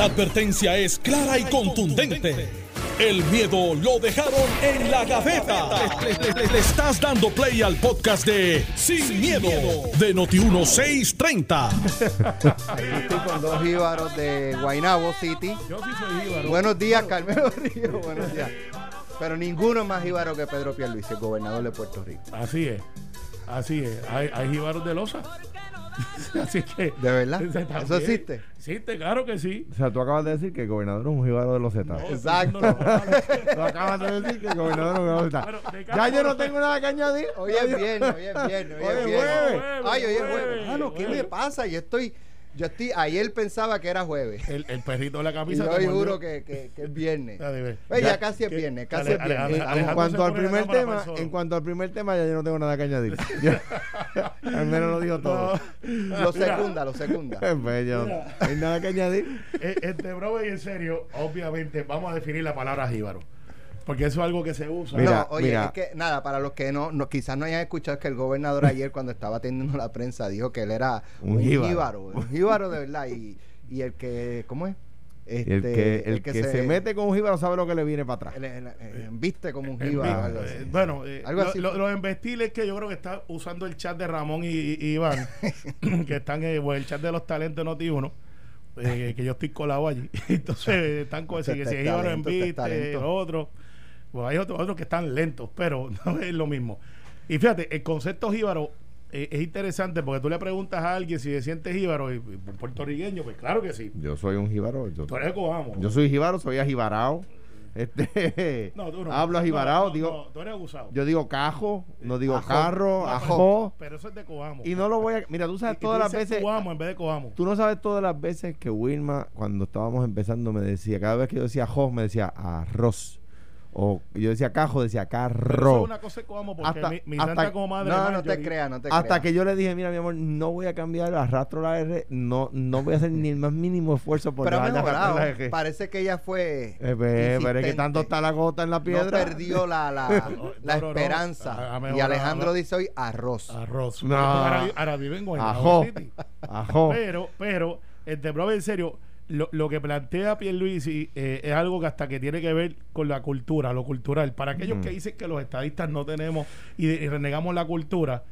La advertencia es clara y contundente. El miedo lo dejaron en la gaveta. Le, le- le- le estás dando play al podcast de Sin, miedo, de Noti1630. Estoy con dos jíbaros de Guaynabo City. Yo sí soy jíbaro. Buenos días, Carmelo Río. Buenos días. Pero ninguno es más jíbaro que Pedro Pierluisi, el gobernador de Puerto Rico. Así es. Así es. Hay, hay jíbaros de losa. Así que. ¿De verdad? ¿Eso existe? Existe, claro que sí. O sea, tú acabas de decir que el gobernador es un jíbaro de los Zetas. Exacto. No, no, no, Tú acabas de decir que el gobernador es un jíbaro de los de Ya yo no tengo nada que añadir. Hoy es viernes, hoy es viernes, hoy es es viernes. jueves. Ay, hoy es jueves. Jueves, Ah, no, ¿qué me pasa? Yo estoy, yo estoy, ayer pensaba que era jueves. El, el perrito de la camisa. mordió. juro que, que, que es viernes. Oye, ya Ya, casi es viernes, casi Ale- es Ale- viernes. Ale- En cuanto al primer tema, en cuanto al primer tema, ya yo no tengo nada que añadir. Al menos lo dijo todo. Lo secunda, lo secunda. Pues yo no hay nada que añadir. Eh, Este brother, y en serio, obviamente, vamos a definir la palabra jíbaro. Porque eso es algo que se usa. Mira, no, oye, mira. es que nada, para los que no, no quizás no hayan escuchado, es que el gobernador ayer cuando estaba atendiendo la prensa dijo que él era Un un, jíbaro. jíbaro, un jíbaro de verdad. Y, y el que, ¿cómo es? Este, el que, el que se, mete con un jíbaro sabe lo que le viene para atrás. el- el- el- viste como un Eh, jíbaro. mira, algo así. eh, bueno, eh, Algo lo- así lo- fue. los embestiles que yo creo que está usando el chat de Ramón y, y- y Iván, que están en el chat de los talentos Noti 1, eh, que yo estoy colado allí. Entonces están con Este si, si es Jíbaro talento. otro. Pues hay otros otros que están lentos, pero no es lo mismo. Y fíjate, el concepto jíbaro eh, es interesante porque tú le preguntas a alguien si se siente jíbaro y, puertorriqueño, pues claro que sí. Yo soy un jíbaro. Yo, Tú eres de Coamo. yo soy jíbaro, soy ajibarao. Este, No, tú no. hablo ajibarao, no, digo, tú eres abusado. yo digo cajo, no digo Ajo. carro, ajo. Pero, pero eso es de Coamo. Y no lo voy a. Mira, tú sabes y todas tú las veces. Coamo en vez de Coamo. Tú no sabes todas las veces que Wilma, cuando estábamos empezando, me decía, cada vez que yo decía arroz, me decía arroz. O yo decía cajo, decía Pero eso es carro. una cosa de Coamo porque Hasta- mi, mi hasta- santa como madre. No, no te creas, no te Hasta que yo le dije, mira, mi amor, no voy a cambiar, arrastro la R, no, no voy a hacer ni el más mínimo esfuerzo por Pero de mejorado. la R. Parece que ella fue. Eh, pues, pero es que tanto está la gota en la piedra. No perdió la, la, No, la no, no. esperanza. Y. Alejandro dice hoy arroz. Arroz. No. Ahora, ahora vive en Ajo. City. Ajo. Pero, pero, este brother, en serio, lo, lo que plantea Pierluisi eh, es algo que hasta que tiene que ver con la cultura, lo cultural. Para aquellos Ujú. que dicen que los estadistas no tenemos y, y renegamos la cultura,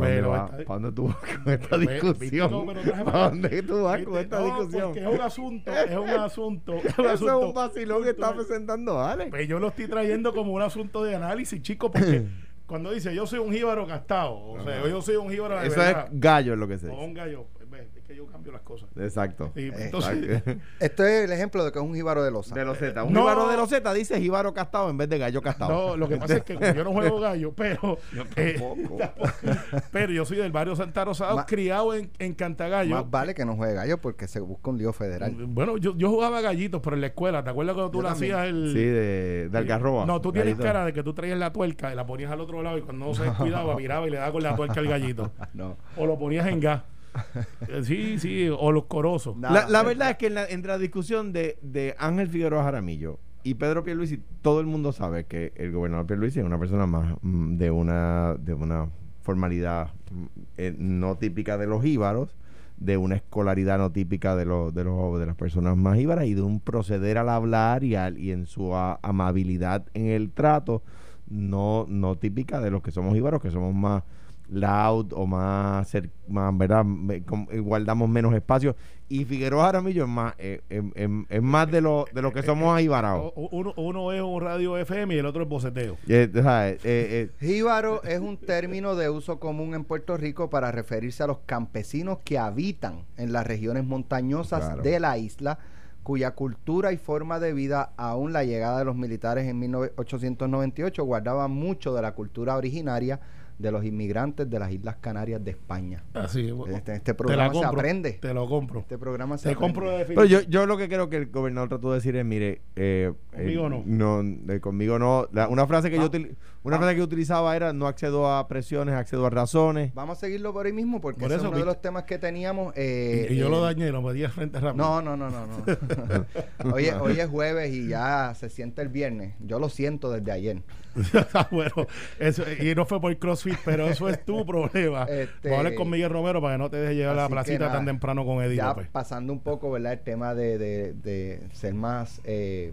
Pero, ¿para dónde tú vas con esta discusión? traje ¿Para dónde tú vas con esta No, discusión? Porque es un asunto, es un asunto, es un Eso asunto. es un vacilón que está presentando Ale. Pues yo lo estoy trayendo como un asunto de análisis, chicos, porque cuando dice yo soy un jíbaro gastado, o sea, yo soy un jíbaro de Eso verdad, es gallo, es lo que se o dice. un gallo, pues, ve, es que yo cambio las cosas. Exacto. Y, entonces, Exacto. Esto es el ejemplo de que es un jíbaro de losa. De los Z. Un No. jíbaro de los Z dice jíbaro castado en vez de gallo castado. no, lo que pasa es que yo no juego gallo, pero eh, tampoco. pero yo soy del barrio Santa Rosado, Ma- criado en, en Cantagallo. Más vale que no juegue gallo porque se busca un lío federal. Bueno, yo, yo jugaba gallitos, pero en la escuela, ¿te acuerdas cuando tú Yo también. hacías el Sí, de, de algarroba. No, tú tienes Gallito. cara de que tú traías la tuerca y la ponías al otro lado y cuando no se descuidaba, miraba y le daba con la tuerca al gallito. No. O lo ponías en gas. Sí, sí, o los corosos. La, la verdad es que en la- entre la discusión de, de Ángel Figueroa Jaramillo y Pedro Pierluisi, todo el mundo sabe que el gobernador Pierluisi es una persona más mm, de una de una formalidad mm, eh, no típica de los íbaros, de una escolaridad no típica de los de los de las personas más íbaras y de un proceder al hablar y al, y en su a- amabilidad en el trato no no típica de los que somos íbaros, que somos más loud o más, más ¿verdad? Eh, guardamos menos espacio. Y Figueroa Jaramillo es más, eh, em- em- es más de lo, de lo que somos ahibarados. O- Uno, uno es un radio FM y el otro es boceteo. Eh, eh, eh, Jíbaro es un término de uso común en Puerto Rico para referirse a los campesinos que habitan en las regiones montañosas Claro. de la isla, cuya cultura y forma de vida, aún la llegada de los militares en 1898, guardaba mucho de la cultura originaria de los inmigrantes de las Islas Canarias de España. Así es. Este, este Te programa la se compro. aprende. Te lo compro. Este programa se Te aprende. compro de Pero yo, yo lo que creo que el gobernador trató de decir es, mire, eh, Conmigo eh, no. eh, conmigo no. La- una frase que Ah. yo util- una Ah. frase que yo utilizaba era no accedo a presiones, accedo a razones. Vamos a seguirlo por ahí mismo porque Por ese eso, es uno de los temas que teníamos. eh, y, y yo eh, lo dañé y lo metí al frente rápido. No, no, no, no, no. hoy, hoy es jueves y ya se siente el viernes. Yo lo siento desde ayer. bueno, eso, y no fue por CrossFit fit, pero eso es tu problema. Este, Voy a hablar con Miguel Romero para que no te deje llevar a la placita nada, tan temprano con Eddie ya López. pasando un poco, ¿verdad? El tema de, de- de ser más eh,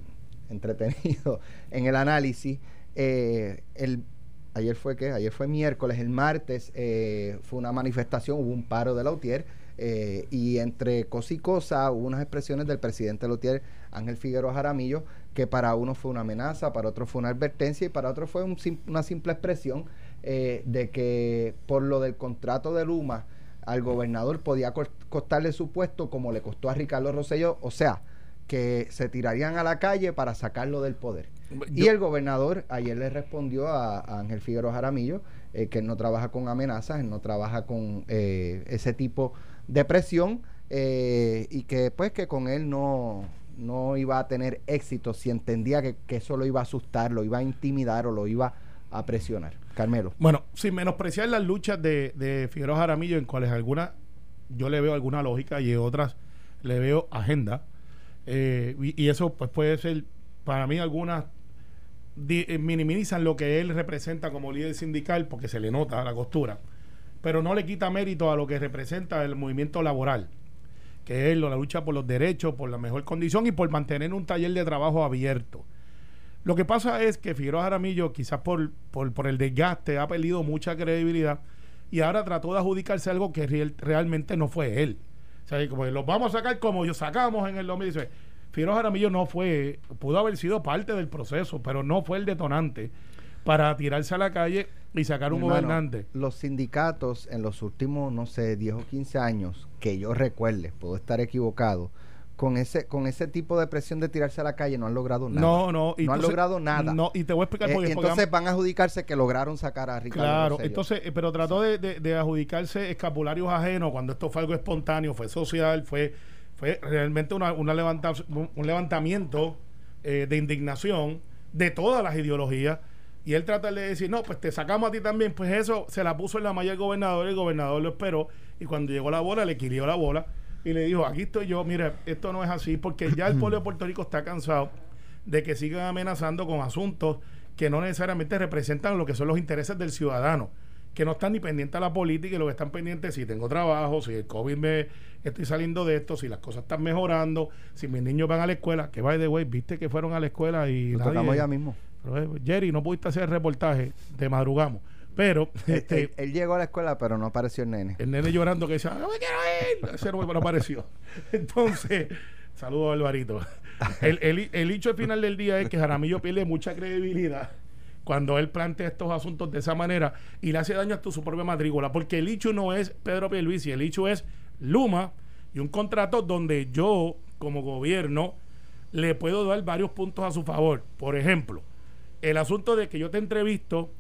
entretenido en el análisis. eh, el, ayer fue que ayer fue miércoles, el martes eh, fue una manifestación, hubo un paro de Lautier eh, y entre cosa y cosa hubo unas expresiones del presidente Lautier, Ángel Figueroa Jaramillo, que para uno fue una amenaza, para otro fue una advertencia y para otro fue un una simple expresión eh, de que por lo del contrato de Luma al gobernador podía cos- costarle su puesto como le costó a Ricardo Rosselló, o sea, que se tirarían a la calle para sacarlo del poder. y el gobernador ayer le respondió a, a Ángel Figueroa Jaramillo eh, que él no trabaja con amenazas, él no trabaja con eh, ese tipo de presión eh, y que pues que con él no, no iba a tener éxito si entendía que, que eso lo iba a asustar, lo iba a intimidar o lo iba a presionar. Carmelo. Bueno, sin menospreciar las luchas de, de Figueroa Jaramillo, en cuales algunas yo le veo alguna lógica y en otras le veo agenda. Eh, y, eso pues puede ser, para mí algunas eh, minimizan lo que él representa como líder sindical porque se le nota la costura, pero no le quita mérito a lo que representa el movimiento laboral, que es la lucha por los derechos, por la mejor condición y por mantener un taller de trabajo abierto. Lo que pasa es que Figueroa Jaramillo, quizás por, por, por el desgaste, ha perdido mucha credibilidad y ahora trató de adjudicarse algo que real- realmente no fue él. O sea, como los vamos a sacar como yo sacamos en el 2016. Figueroa Jaramillo no fue, pudo haber sido parte del proceso, pero no fue el detonante para tirarse a la calle y sacar un hermano, gobernante. Los sindicatos en los últimos, no sé, 10 o 15 años, que yo recuerde, puedo estar equivocado, con ese, con ese tipo de presión de tirarse a la calle no han logrado nada. No, no. y no han logrado nada. No, y te voy a explicar Eh, por qué. entonces van a adjudicarse que lograron sacar a Ricardo Claro, entonces, eh, pero trató de, de- de adjudicarse escapularios ajenos cuando esto fue algo espontáneo, fue social, fue, fue realmente una, una levanta- un un levantamiento eh, de indignación de todas las ideologías. Y él trata de decir, no, pues te sacamos a ti también. Pues eso se la puso en la malla el gobernador, el gobernador lo esperó. Y cuando llegó la bola, le quirió la bola y le dijo, aquí estoy yo, mire, esto no es así, porque ya el pueblo de Puerto Rico está cansado de que sigan amenazando con asuntos que no necesariamente representan lo que son los intereses del ciudadano, que no están ni pendientes a la política y lo que están pendientes si tengo trabajo, si el COVID me estoy saliendo de esto, si las cosas están mejorando, si mis niños van a la escuela, que by the way, viste que fueron a la escuela y Lo nadie- tocamos ya mismo. Pero, eh, Jerry, no pudiste hacer el reportaje, te madrugamos. Pero Él, este, él- él llegó a la escuela, pero no apareció el nene. el nene llorando que decía, no me quiero ir. Ese no, no apareció. Entonces, saludos Alvarito. El, el, el hecho al final del día es que Jaramillo pierde mucha credibilidad cuando él plantea estos asuntos de esa manera y le hace daño hasta su propia matrícula. Porque el hecho no es Pedro Pierluisi, el hecho es Luma y un contrato donde yo, como gobierno, le puedo dar varios puntos a su favor. Por ejemplo, el asunto de que yo te entrevisto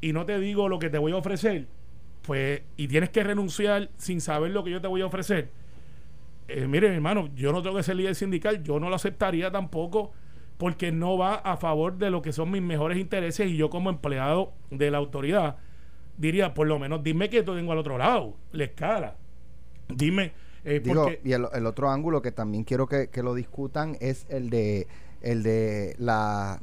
y no te digo lo que te voy a ofrecer, pues, y tienes que renunciar sin saber lo que yo te voy a ofrecer. Eh, mire, hermano, yo no tengo que ser líder sindical, yo no lo aceptaría tampoco porque no va a favor de lo que son mis mejores intereses y yo como empleado de la autoridad diría, por lo menos dime que tengo al otro lado, la escala. Dime, eh, Digo, porque y el, el otro ángulo que también quiero que, que lo discutan es el de el de la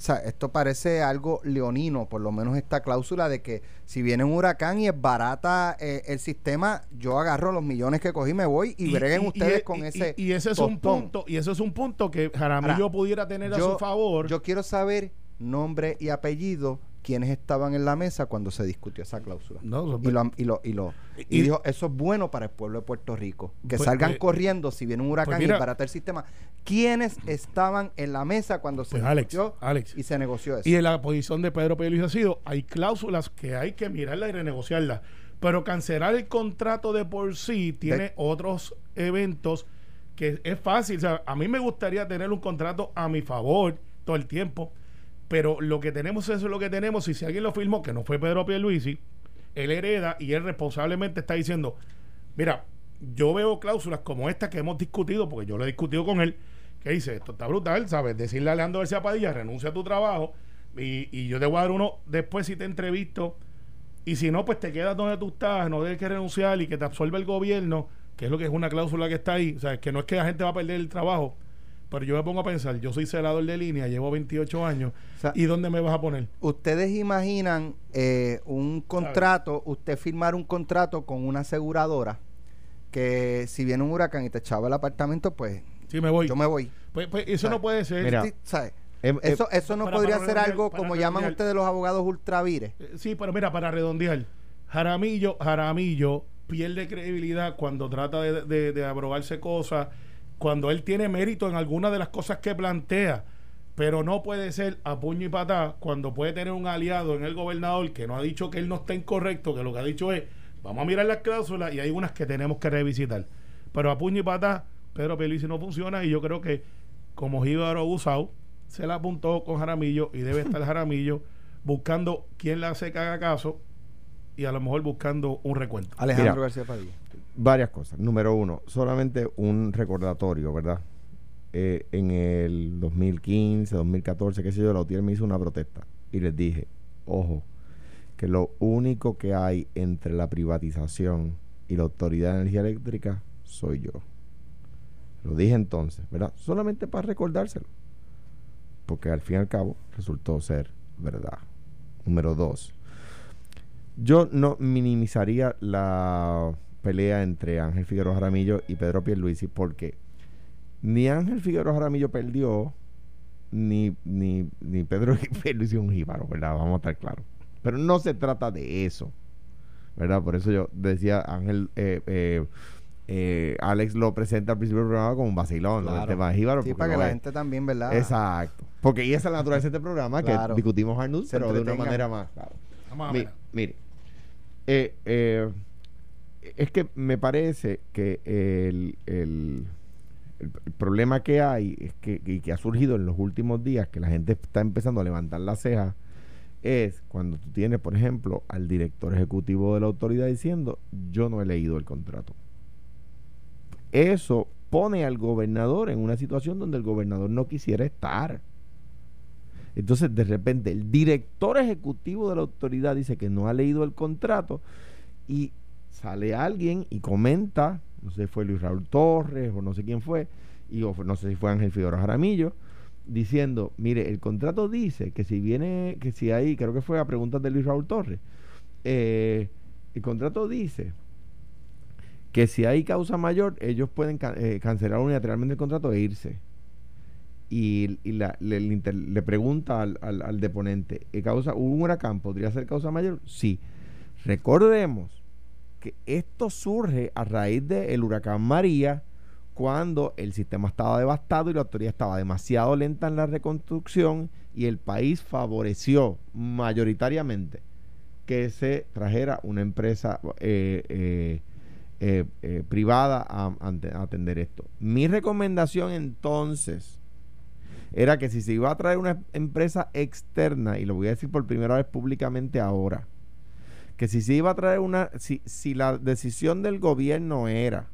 o sea, esto parece algo leonino, por lo menos esta cláusula de que si viene un huracán y es barata eh, el sistema, yo agarro los millones que cogí, me voy y, breguen ustedes y- con y- ese. y, ese es un punto y ese es un punto que Jaramillo Ahora, pudiera tener a yo- su favor Yo quiero saber nombre y apellido, quienes estaban en la mesa cuando se discutió esa cláusula. No, y lo, y lo, y lo y, Y- dijo, eso es bueno para el pueblo de Puerto Rico. Que Pues- salgan pues- corriendo si viene un huracán pues mira- y barata el sistema. ¿Quiénes estaban en la mesa cuando se Pues, Alex, discutió Alex. y se negoció eso? Y en la posición de Pedro Pérez ha sido, hay cláusulas que hay que mirarlas y renegociarlas. Pero cancelar el contrato de por sí tiene De- otros eventos que es fácil. O sea, a mí me gustaría tener un contrato a mi favor todo el tiempo. Pero lo que tenemos es lo que tenemos. Y si alguien lo firmó, que no fue Pedro Pierluisi, él hereda y él responsablemente está diciendo, mira, yo veo cláusulas como esta que hemos discutido, porque yo lo he discutido con él, que dice, esto está brutal, ¿sabes? Decirle a Leandro García Padilla, renuncia a tu trabajo y, y yo te voy a dar uno después si te entrevisto y si no, pues te quedas donde tú estás, no tienes que renunciar y que te absorbe el gobierno, que es lo que es una cláusula que está ahí, o sea, que no es que la gente va a perder el trabajo, Pero yo me pongo a pensar, yo soy celador de línea, llevo 28 años, O sea, ¿y dónde me vas a poner? Ustedes imaginan eh, un contrato, usted firmar un contrato con una aseguradora que si viene un huracán y te echaba el apartamento, pues Sí, me voy. yo me voy. Pues, pues eso no puede ser. Mira, Sí, ¿sabe? Em- em- Eso, eso no para- podría para ser algo como llaman ustedes los abogados ultravires. Eh, Sí, pero mira, para redondear, Jaramillo, Jaramillo pierde credibilidad cuando trata de, de, de abrogarse cosas, cuando él tiene mérito en alguna de las cosas que plantea, pero no puede ser a puño y patá cuando puede tener un aliado en el gobernador que no ha dicho que él no está incorrecto, que lo que ha dicho es, vamos a mirar las cláusulas y hay unas que tenemos que revisitar. Pero a puño y patá, Pedro Pelici no funciona y yo creo que como Jíbaro Abusado se la apuntó con Jaramillo y debe estar Jaramillo buscando quién le hace que haga caso y a lo mejor buscando un recuento. Alejandro Mira. García Padilla. Varias cosas. Número uno, solamente un recordatorio, ¿verdad? Eh, en el 2015, 2014, qué sé yo, la UTIER me hizo una protesta y les dije, ojo, que lo único que hay entre la privatización y la Autoridad de Energía Eléctrica soy yo. Lo dije entonces, ¿verdad? Solamente para recordárselo. Porque al fin y al cabo resultó ser verdad. Número dos, yo no minimizaría la pelea entre Ángel Figueroa Jaramillo y Pedro Pierluisi porque ni Ángel Figueroa Jaramillo perdió ni, ni, ni Pedro Pierluisi es un jíbaro, ¿verdad? Vamos a estar claros. Pero no se trata de eso, ¿verdad? Por eso yo decía, Ángel, eh, eh, eh, Alex lo presenta al principio del programa como un vacilón, ¿no? Claro. el tema de jíbaro. Sí, para que no la es- gente también, ¿verdad? Exacto. Porque y esa es la naturaleza de este programa, Claro. que discutimos Arnulf, Se pero de una manera más. Claro. Vamos a Mi- ver. mire, eh, eh, es que me parece que el, el- el- problema que hay es que, y que ha surgido en los últimos días, que la gente está empezando a levantar la ceja, es cuando tú tienes, por ejemplo, al director ejecutivo de la autoridad diciendo, yo no he leído el contrato. Eso pone al gobernador en una situación donde el gobernador no quisiera estar. Entonces, de repente, el director ejecutivo de la autoridad dice que no ha leído el contrato y sale alguien y comenta, no sé si fue Luis Raúl Torres o no sé quién fue, y no sé si fue Ángel Figueroa Jaramillo, diciendo, mire, el contrato dice que si viene, que si hay, creo que fue a preguntas de Luis Raúl Torres, eh, el contrato dice que si hay causa mayor, ellos pueden eh, cancelar unilateralmente el contrato e irse y, y la- le, le pregunta al, al- al deponente, ¿eh, causa, ¿hubo un huracán? ¿Podría ser causa mayor? Sí. Recordemos que esto surge a raíz del huracán María, cuando el sistema estaba devastado y la autoridad estaba demasiado lenta en la reconstrucción y el país favoreció mayoritariamente que se trajera una empresa eh, eh, eh, privada a, a atender esto. Mi recomendación entonces era que si se iba a traer una empresa externa, y lo voy a decir por primera vez públicamente ahora, que si se iba a traer una, si, si la decisión del gobierno era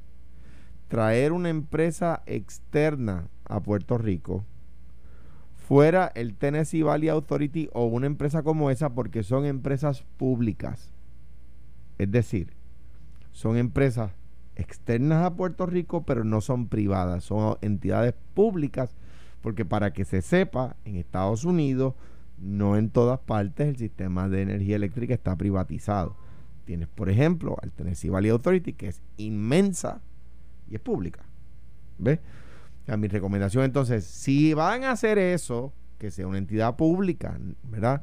traer una empresa externa a Puerto Rico, fuera el Tennessee Valley Authority o una empresa como esa, porque son empresas públicas. Es decir, son empresas externas a Puerto Rico, pero no son privadas, son entidades públicas, porque para que se sepa, en Estados Unidos, no en todas partes el sistema de energía eléctrica está privatizado. Tienes, por ejemplo, al Tennessee Valley Authority, que es inmensa y es pública. ¿Ves? O sea, mi recomendación entonces, si van a hacer eso, que sea una entidad pública, ¿verdad?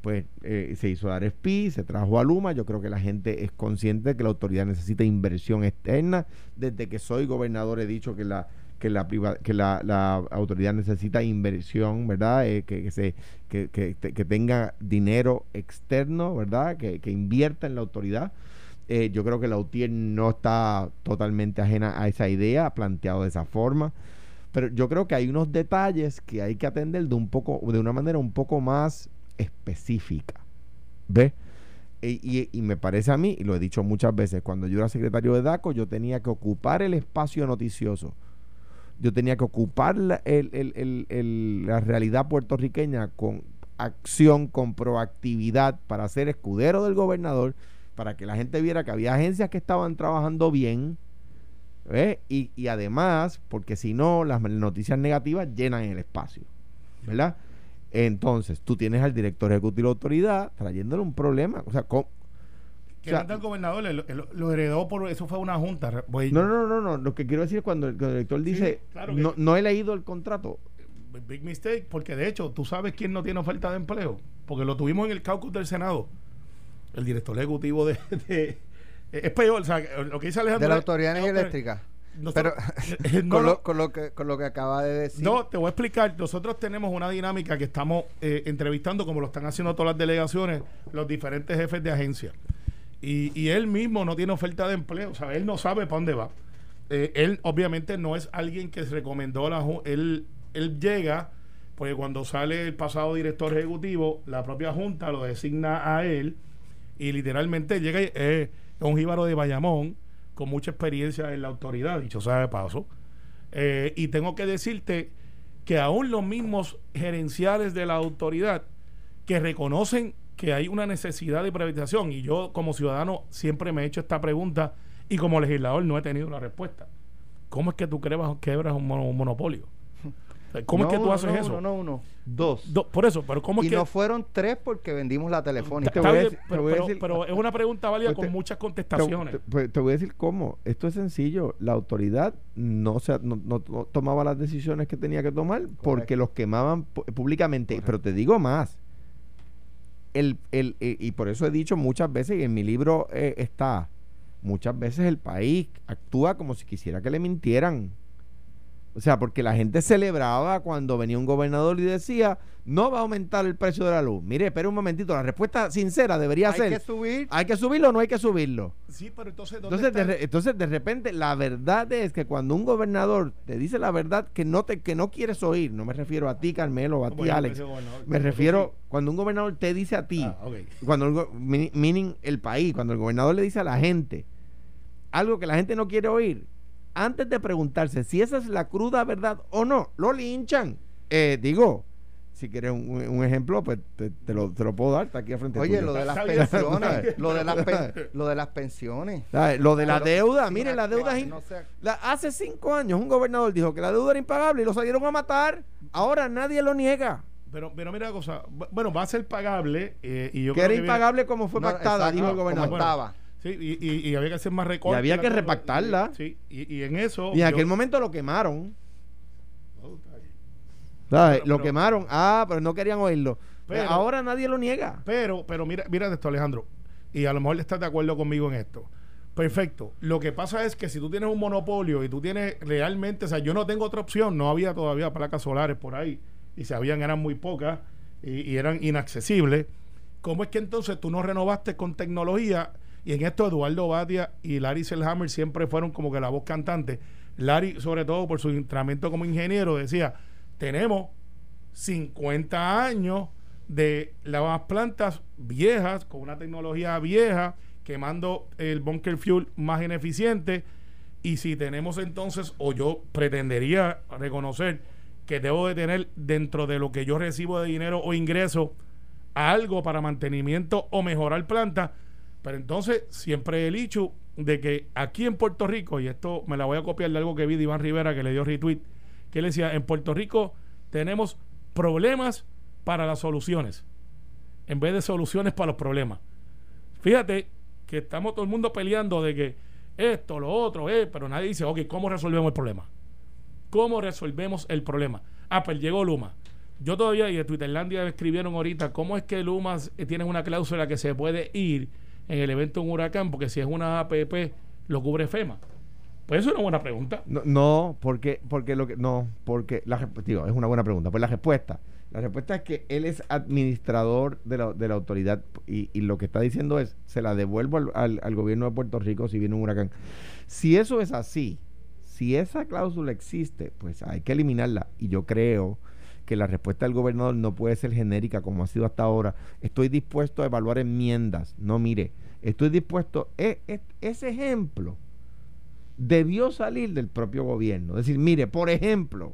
Pues eh, se hizo Arespi, se trajo a Luma. Yo creo que la gente es consciente de que la autoridad necesita inversión externa. Desde que soy gobernador he dicho que la que la que la, la autoridad necesita inversión, ¿verdad? Eh, que, que se que, que, que tenga dinero externo, ¿verdad? Que, que invierta en la autoridad. Eh, yo creo que la UTIER no está totalmente ajena a esa idea, planteado de esa forma. Pero yo creo que hay unos detalles que hay que atender de un poco, de una manera un poco más específica. ¿Ves? Y, y- y me parece a mí, y lo he dicho muchas veces, cuando yo era secretario de DACO, yo tenía que ocupar el espacio noticioso. Yo tenía que ocupar la, el- el- el- el- la realidad puertorriqueña con acción, con proactividad para ser escudero del gobernador, para que la gente viera que había agencias que estaban trabajando bien, ¿ves? Y, y además, porque si no, las noticias negativas llenan el espacio, ¿verdad? Entonces, tú tienes al director ejecutivo de autoridad trayéndole un problema. O sea, ¿cómo? Que O sea, no del gobernador, lo heredó por. Eso fue una junta. No, no, no, no. Lo que quiero decir es cuando el, cuando el director dice, claro que- no, no he leído el contrato. Big mistake, porque de hecho, tú sabes quién no tiene oferta de empleo. Porque lo tuvimos en el caucus del Senado. El director ejecutivo de. de- es peor, o sea, lo que dice Alejandro. De la Autoridad de es. Eléctrica. Nosotros- Pero eh, no, con, no, lo, con, lo que, con lo que acaba de decir. no, te voy a explicar. Nosotros tenemos una dinámica que estamos eh, entrevistando, como lo están haciendo todas las delegaciones, los diferentes jefes de agencia. Y, y él mismo no tiene oferta de empleo, o sea, él no sabe para dónde va. Eh, él obviamente no es alguien que se recomendó la él él llega porque cuando sale el pasado director ejecutivo la propia junta lo designa a él y literalmente llega eh, un jíbaro de Bayamón con mucha experiencia en la autoridad dicho sea de paso Eh, y tengo que decirte que aún los mismos gerenciales de la autoridad que reconocen que hay una necesidad de privatización y yo como ciudadano siempre me he hecho esta pregunta y como legislador no he tenido la respuesta. ¿Cómo es que tú quebras, quebras un, mono- un monopolio? ¿Cómo No es que tú uno, haces no eso? Uno, no uno, dos. Do- por eso, pero ¿cómo y que...? no fueron tres porque vendimos la telefónica. Te Está voy a bien, decir- te pero, voy a pero- decir- pero es una pregunta válida Pues con muchas Te, contestaciones. te- pues, te voy a decir cómo. Esto es sencillo. La autoridad no, se, no, no to- tomaba las decisiones que tenía que tomar porque los quemaban públicamente. Correcto. Pero te digo más. El, el, eh, y por eso he dicho muchas veces, y en mi libro eh, está, muchas veces el país actúa como si quisiera que le mintieran. O sea, porque la gente celebraba cuando venía un gobernador y decía, no va a aumentar el precio de la luz. Mire, espera un momentito, la respuesta sincera debería Hay ser, que subir. ¿hay que subirlo o no hay que subirlo? sí, pero entonces, ¿dónde Entonces de, está? entonces, de repente, la verdad es que cuando un gobernador te dice la verdad que no te que no quieres oír, no me refiero a ti, Carmelo, o a ti, Bueno, Alex, me refiero cuando un gobernador te dice a ti, Ah, cuando el, meaning el país, cuando el gobernador le dice a la gente algo que la gente no quiere oír, antes de preguntarse si esa es la cruda verdad o no, lo linchan. Eh, digo, si quieres un, un ejemplo, pues te, te lo, te lo puedo dar, está aquí al frente Oye, tuyo. lo de las Está bien. pensiones. lo, de las pen- lo de las pensiones. Lo de la Pero deuda, sin mire, la deuda es no. La- hace cinco años un gobernador dijo que la deuda era impagable y lo salieron a matar. Ahora nadie lo niega. Pero, pero mira la cosa, bu- bueno, va a ser pagable eh, y yo que creo era viene- impagable como fue No, pactada, exacto, dijo el como gobernador. Bueno, estaba. Sí, y, y- y había que hacer más recortes. Y había que repactarla. Sí, y, y en eso. y en yo- aquel momento lo quemaron. Oh. ¿sabes? Pero- lo pero- quemaron. Ah, pero no querían oírlo. Pero- Ahora nadie lo niega. Pero, pero mira, mira esto, Alejandro. Y a lo mejor estás de acuerdo conmigo en esto. Perfecto. Lo que pasa es que si tú tienes un monopolio y tú tienes realmente, o sea, yo no tengo otra opción, no había todavía placas solares por ahí, y si habían eran muy pocas y, y eran inaccesibles. ¿Cómo es que entonces tú no renovaste con tecnología? Y en esto Eduardo Batia y Larry Selhammer siempre fueron como que la voz cantante. Larry, sobre todo por su entrenamiento como ingeniero, decía, tenemos 50 años de las plantas viejas, con una tecnología vieja, quemando el bunker fuel más ineficiente. Y si tenemos entonces, o yo pretendería reconocer que debo de tener dentro de lo que yo recibo de dinero o ingreso algo para mantenimiento o mejorar plantas, pero entonces siempre el hecho de que aquí en Puerto Rico, y esto me la voy a copiar de algo que vi de Iván Rivera que le dio retweet, que él decía, en Puerto Rico tenemos problemas para las soluciones, en vez de soluciones para los problemas. Fíjate que estamos todo el mundo peleando de que esto, lo otro, eh, pero nadie dice, ok, ¿cómo resolvemos el problema? ¿Cómo resolvemos el problema? Ah, pues llegó Luma. Yo todavía, y de Twitterlandia escribieron ahorita, ¿cómo es que Luma eh, tiene una cláusula que se puede ir en el evento de un huracán? Porque si es una APP, lo cubre FEMA. Pues eso es una buena pregunta. No, no, porque, porque lo que, no, porque la digo, es una buena pregunta. Pues la respuesta, la respuesta es que él es administrador de la, de la autoridad y, y lo que está diciendo es, se la devuelvo al, al- al gobierno de Puerto Rico si viene un huracán. Si eso es así, si esa cláusula existe, pues hay que eliminarla. Y yo creo que la respuesta del gobernador no puede ser genérica como ha sido hasta ahora. Estoy dispuesto a evaluar enmiendas. No, mire, estoy dispuesto, e- e- ese ejemplo debió salir del propio gobierno. Decir, mire, por ejemplo,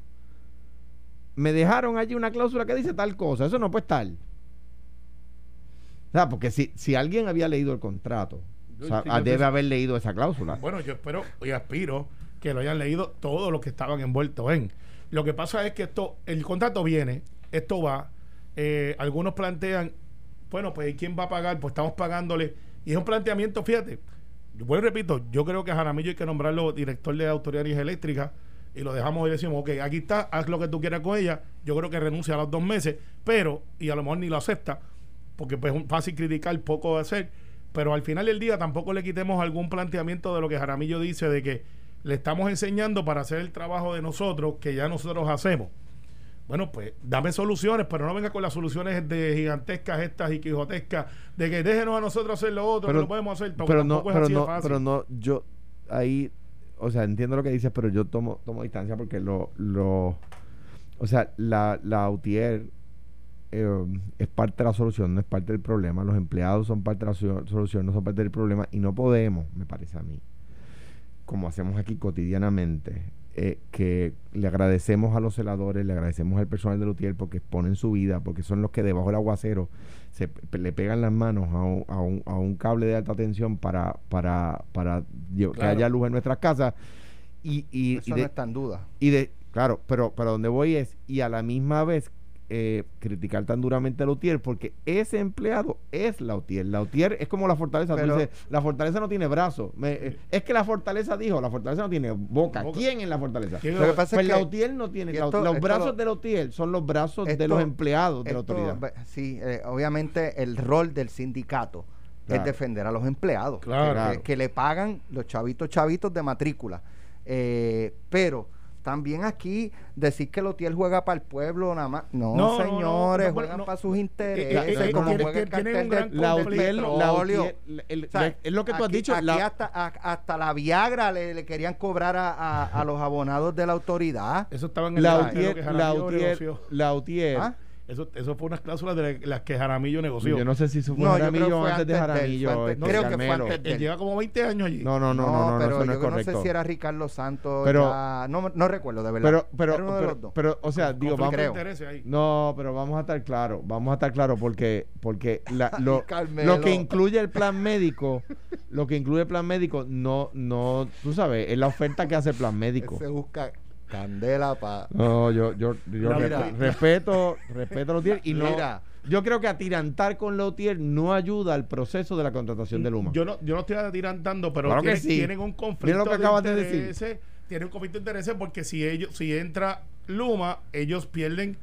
me dejaron allí una cláusula que dice tal cosa, eso no puede estar. O sea, porque si, si alguien había leído el contrato, o sea, Sí, yo debe haber leído esa cláusula. Bueno, yo espero y aspiro que lo hayan leído todos los que estaban envueltos en. Lo que pasa es que esto, el contrato viene, esto va, eh, algunos plantean, bueno, pues ¿quién va a pagar? Pues estamos pagándole. Y es un planteamiento, fíjate, yo y repito, yo creo que Jaramillo hay que nombrarlo director de Autoridad de Energía Eléctrica y lo dejamos y decimos, ok, aquí está, haz lo que tú quieras con ella. Yo creo que renuncia a los dos meses, pero, y a lo mejor ni lo acepta, porque pues es fácil criticar, poco hacer, pero al final del día tampoco le quitemos algún planteamiento de lo que Jaramillo dice de que le estamos enseñando para hacer el trabajo de nosotros que ya nosotros hacemos. Bueno, pues dame soluciones, pero no venga con las soluciones de gigantescas estas y quijotescas, de que déjenos a nosotros hacer lo otro, que lo podemos hacer, pero no, pero no, pero no, yo ahí, o sea, entiendo lo que dices, pero yo tomo, tomo distancia porque lo, lo, o sea, la, la UTIER eh, es parte de la solución, no es parte del problema. Los empleados son parte de la solución, no son parte del problema. Y no podemos, me parece a mí, como hacemos aquí cotidianamente, eh, que le agradecemos a los celadores, le agradecemos al personal de Lutier porque exponen su vida, porque son los que debajo del aguacero se le pegan las manos a un, a un, a un cable de alta tensión para, para, para que haya luz en nuestras casas. Y, y, Eso no está en duda. Y de, claro, pero para donde voy es, y a la misma vez eh, criticar tan duramente a Lautier porque ese empleado es Lautier. Lautier es como la fortaleza. la fortaleza no tiene brazos. Eh, es que la fortaleza dijo, la fortaleza no tiene boca. ¿Quién es la fortaleza? Lo que pasa pues Lautier no tiene. los brazos de Lautier son los brazos de los empleados de la autoridad. Sí, eh, obviamente el rol del sindicato es defender a los empleados. Claro. Que, le pagan los chavitos chavitos de matrícula. pero también aquí decir que Lotiel juega para el pueblo nada más. No, señores, juegan para sus intereses. como la es lo que tú has dicho. Aquí hasta, hasta la Viagra le, querían cobrar a, a, los abonados de la autoridad. Eso estaba en el la la ¿Ah? Eso, eso fue unas cláusulas de las que Jaramillo negoció. Yo no sé si eso fue Jaramillo antes, de Jaramillo. Este, creo que fue antes de él. lleva como 20 años allí. No, no, no, no, no, pero eso no yo es correcto. no sé si era Ricardo Santos. Pero, no, no recuerdo, de verdad. Pero, pero, pero, pero, o sea, digo, vamos. Ahí. No, pero vamos a estar claros. Vamos a estar claros porque, porque la, lo, lo que incluye el plan médico, lo que incluye el plan médico, no, no, tú sabes, es la oferta que hace el plan médico. Se busca Candela pa. No, yo, yo, yo respeto, respeto a Lotier y no. Yo creo que atirantar con Lotier no ayuda al proceso de la contratación de Luma. Yo no, yo no estoy atirantando, pero tienen, un conflicto lo que acabas de, decir. Tienen un conflicto de intereses porque si ellos, si entra Luma, ellos pierden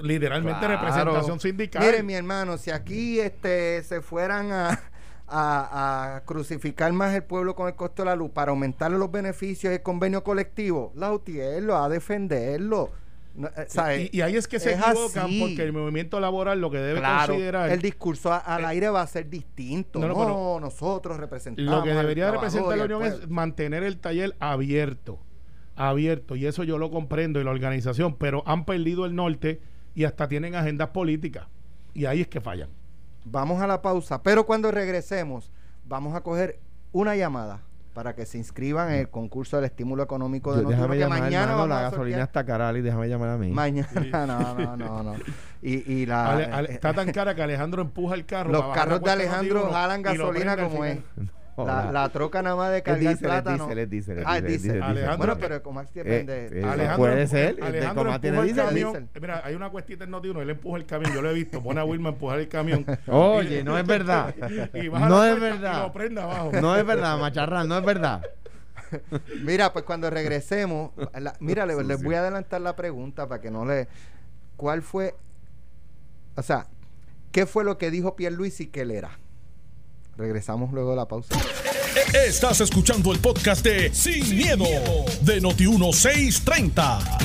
literalmente representación sindical. Miren, mi hermano, si aquí este se fueran a a, crucificar más el pueblo con el costo de la luz para aumentarle los beneficios del convenio colectivo, la UTIER lo a defenderlo. Eh, y, ahí es que se equivocan porque el movimiento laboral lo que debe considerar el discurso al aire va a ser distinto. No, nosotros representamos lo que debería representar la unión es mantener el taller abierto abierto y eso yo lo comprendo y la organización pero han perdido el norte y hasta tienen agendas políticas y ahí es que fallan Vamos a la pausa, pero cuando regresemos vamos a coger una llamada para que se inscriban en el concurso del estímulo económico de Déjame llamar, mañana la gasolina está cara y déjame llamar a mí. Mañana, no, no, no, no. Y, y la, está tan cara que Alejandro empuja el carro. Los carros de Alejandro jalan gasolina como es. La, la, troca nada más de cargar dice, plátano. Dice, dice, dice, ah, dice. Alejandro, bueno, pero Ecomax depende. Eh, eh, Alejandro, puede ser. Alejandro tiene el camión. Mira, hay una cuestita en Noti1, él empuja el camión, yo lo he visto. Pone a Wilma a empujar el camión. Oye, no es verdad. no es verdad. Y lo prende abajo. No es verdad, macharrán, no es verdad. mira, pues cuando regresemos, la, mira, les, les voy a adelantar la pregunta para que no le. ¿Cuál fue? O sea, ¿qué fue lo que dijo Pierre Luis y que él era? Regresamos luego de la pausa. Estás escuchando el podcast de Sin, miedo, de Noti1630.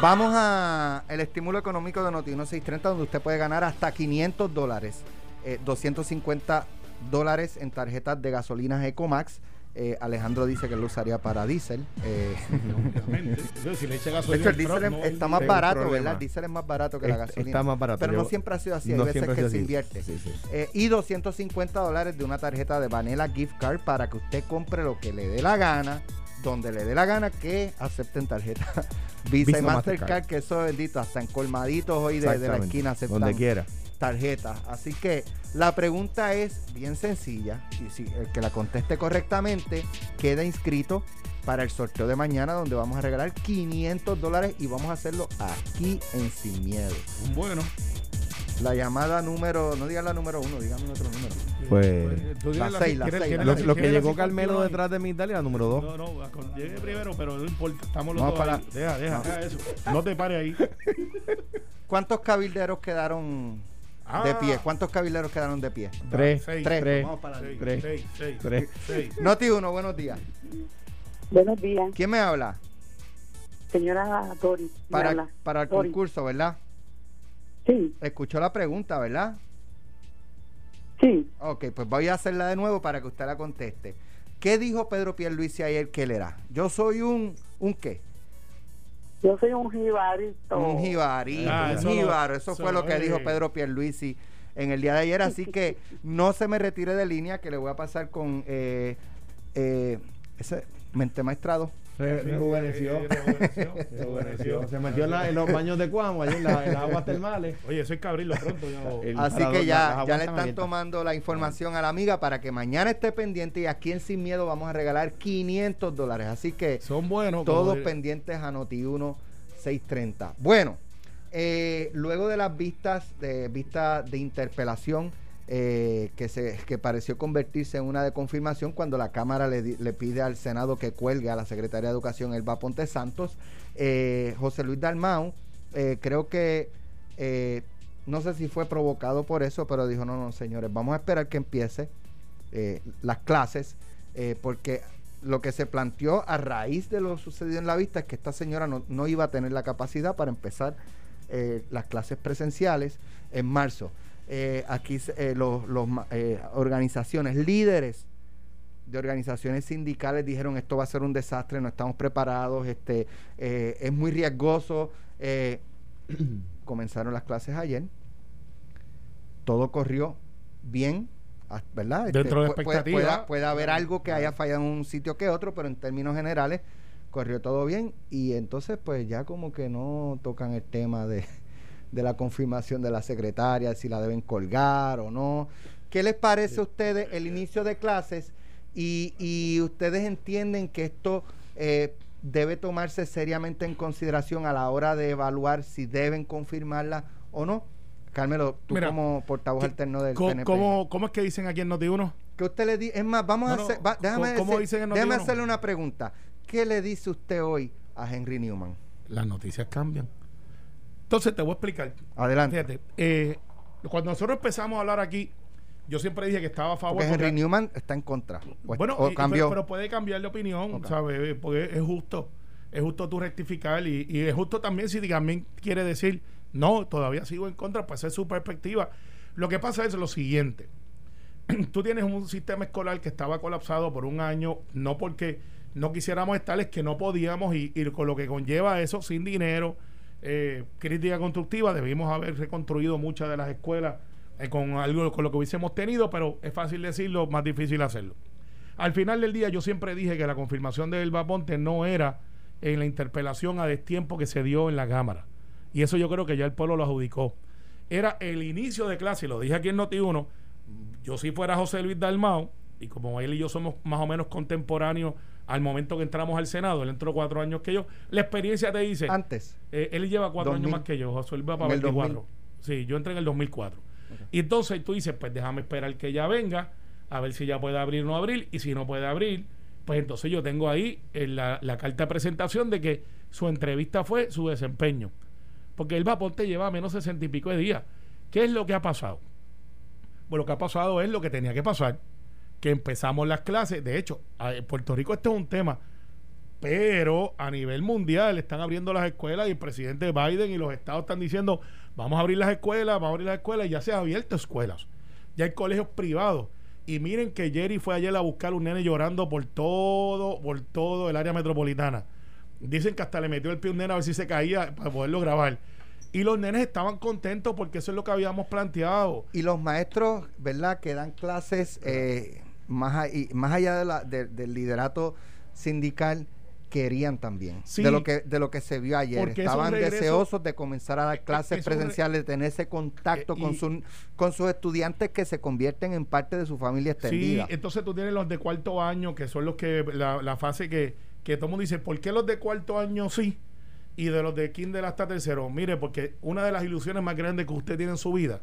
Vamos a el estímulo económico de Noti1630 donde usted puede ganar hasta 500 dólares, 250 eh, dólares en tarjetas de gasolinas Ecomax eh, Alejandro dice que lo usaría para diésel. Eh. si le echa gasolina. el diésel está más barato, ¿verdad? El diésel es más barato que la gasolina. Está más barato. Pero no siempre ha sido así. Hay veces que se invierte. Eh, y 250 dólares de una tarjeta de Vanilla Gift Card para que usted compre lo que le dé la gana, donde le dé la gana, que acepten tarjeta Visa, y Mastercard, que eso es bendito, hasta en colmaditos hoy de, la esquina aceptan. Donde quiera tarjeta. Así que la pregunta es bien sencilla y si el que la conteste correctamente queda inscrito para el sorteo de mañana donde vamos a regalar 500 dólares y vamos a hacerlo aquí en Sin Miedo. Bueno. La llamada número, no digan la número uno, díganme otro número. Pues, tú la tienes seis, la ¿quieres- seis, quieres Lo, la la- lo que la llegó Carmelo ahí? detrás de mi Italia era número 2. No, no, llegué primero, pero no importa, estamos los Vamos dos para ahí. Deja, deja, deja eso. No te pares ahí. ¿Cuántos cabilderos quedaron de Ah. pie? ¿Cuántos cabilderos quedaron de pie? Tres, Seis. Tres. tres, Vamos para Seis, Tres. seis, seis, tres. seis. Noti uno, buenos días. Buenos días, ¿Quién me habla? señora Doris. Para, habla. para el Doris. concurso, ¿verdad? Sí, Escuchó la pregunta, ¿verdad? sí. Ok, pues voy a hacerla de nuevo para que usted la conteste. ¿Qué dijo Pedro Pierluisi ayer que él era? Yo soy un... ¿Un qué? Yo soy un jibarito. Un jibarito, Ah, un eso jíbaro. Eso, eso fue lo que dijo Pedro Pierluisi en el día de ayer. Así que no se me retire de línea, que le voy a pasar con eh, eh, ese mente maestrado. Re- rejuveneció. Rejuveneció, rejuveneció. Se metió en, la- en los baños de Cuamo, allí en, la- en las aguas termales. Oye, eso hay que abrirlo pronto. yo- El- Así que ya, ya le están abiertas. tomando la información a la amiga para que mañana esté pendiente y aquí en Sin Miedo vamos a regalar 500 dólares. Así que Son buenos. todos pendientes a Noti1 630. Bueno, eh, luego de las vistas de vistas de interpelación eh, que se que pareció convertirse en una de confirmación cuando la Cámara le, pide al Senado que cuelgue a la Secretaria de Educación Elba Ponte Santos, eh, José Luis Dalmau, eh, creo que no sé si fue provocado por eso, pero dijo, no, no, señores, vamos a esperar que empiece las clases, porque lo que se planteó a raíz de lo sucedido en la vista es que esta señora no, no iba a tener la capacidad para empezar las clases presenciales en marzo. Eh, aquí se- eh, los, eh, organizaciones, líderes de organizaciones sindicales dijeron esto va a ser un desastre, no estamos preparados, este eh, es muy riesgoso. eh, comenzaron las clases ayer, todo corrió bien, ¿verdad? Este, Dentro de puede- expectativa. Puede, puede haber algo que haya fallado en un sitio que otro, pero en términos generales corrió todo bien y entonces pues ya como que no tocan el tema de, de la confirmación de la secretaria, si la deben colgar o no. ¿Qué les parece a ustedes el inicio de clases y, y ustedes entienden que esto eh, debe tomarse seriamente en consideración a la hora de evaluar si deben confirmarla o no? Carmelo, tú Mira, como portavoz ¿qué- alterno del ¿Cómo, PNP. cómo, cómo es que dicen aquí en Noti1? que usted le di es más, vamos No, a no, hacer, va- déjame, ¿cómo- cómo hacer- dicen en déjame Noti1? hacerle una pregunta. ¿Qué le dice usted hoy a Henry Newman? Las noticias cambian. Entonces te voy a explicar. Adelante. Fíjate, eh, cuando nosotros empezamos a hablar aquí, yo siempre dije que estaba a favor. Porque Henry porque- Newman está en contra. O, bueno, o y- cambió. Pero, pero puede cambiar de opinión. ¿sabes? Porque es justo. Es justo tú rectificar y, y es justo también si también quiere decir, no, todavía sigo en contra, pues es su perspectiva. Lo que pasa es lo siguiente. tú tienes un sistema escolar que estaba colapsado por un año, no porque no quisiéramos estar, es que no podíamos y, y con lo que conlleva eso, sin dinero, eh, crítica constructiva, debimos haber reconstruido muchas de las escuelas eh, con algo con lo que hubiésemos tenido, pero es fácil decirlo, más difícil hacerlo. Al final del día yo siempre dije que la confirmación de Elba Ponte no era en la interpelación a destiempo que se dio en la Cámara. Y eso yo creo que ya el pueblo lo adjudicó. Era el inicio de clase, y lo dije aquí en Noti1, yo si fuera José Luis Dalmao, y como él y yo somos más o menos contemporáneos al momento que entramos al Senado, él entró cuatro años que yo, la experiencia te dice... Antes. Eh, él lleva cuatro 2000. años más que yo. José Luis va para En el 24. Sí, yo entré en el 2004. Y entonces tú dices, pues déjame esperar que ella venga, a ver si ya puede abrir o no abrir. Y si no puede abrir, pues entonces yo tengo ahí en la, la carta de presentación de que su entrevista fue su desempeño. Porque el Vaporte lleva menos sesenta y pico de días. ¿Qué es lo que ha pasado? Pues lo que ha pasado es lo que tenía que pasar. Que empezamos las clases. De hecho, a- en Puerto Rico este es un tema. Pero a nivel mundial están abriendo las escuelas y el presidente Biden y los estados están diciendo, vamos a abrir las escuelas, vamos a abrir las escuelas, y ya se han abierto escuelas. Ya hay colegios privados. Y miren que Jerry fue ayer a buscar un nene llorando por todo, por todo el área metropolitana. Dicen que hasta le metió el pie a un nene a ver si se caía para poderlo grabar. Y los nenes estaban contentos porque eso es lo que habíamos planteado. Y los maestros, ¿verdad? Que dan clases eh, más, ahí- más allá de la- de- del liderato sindical querían también Sí. de lo que de lo que se vio ayer estaban deseosos de comenzar a dar es clases un re- presenciales de tener ese contacto Eh, con su, con sus estudiantes que se convierten en parte de su familia Sí, extendida entonces tú tienes los de cuarto año, que son los que, la, la fase que, que todo mundo dice, ¿por qué los de cuarto año sí? Y de los de kinder hasta tercero. Mire, porque una de las ilusiones más grandes que usted tiene en su vida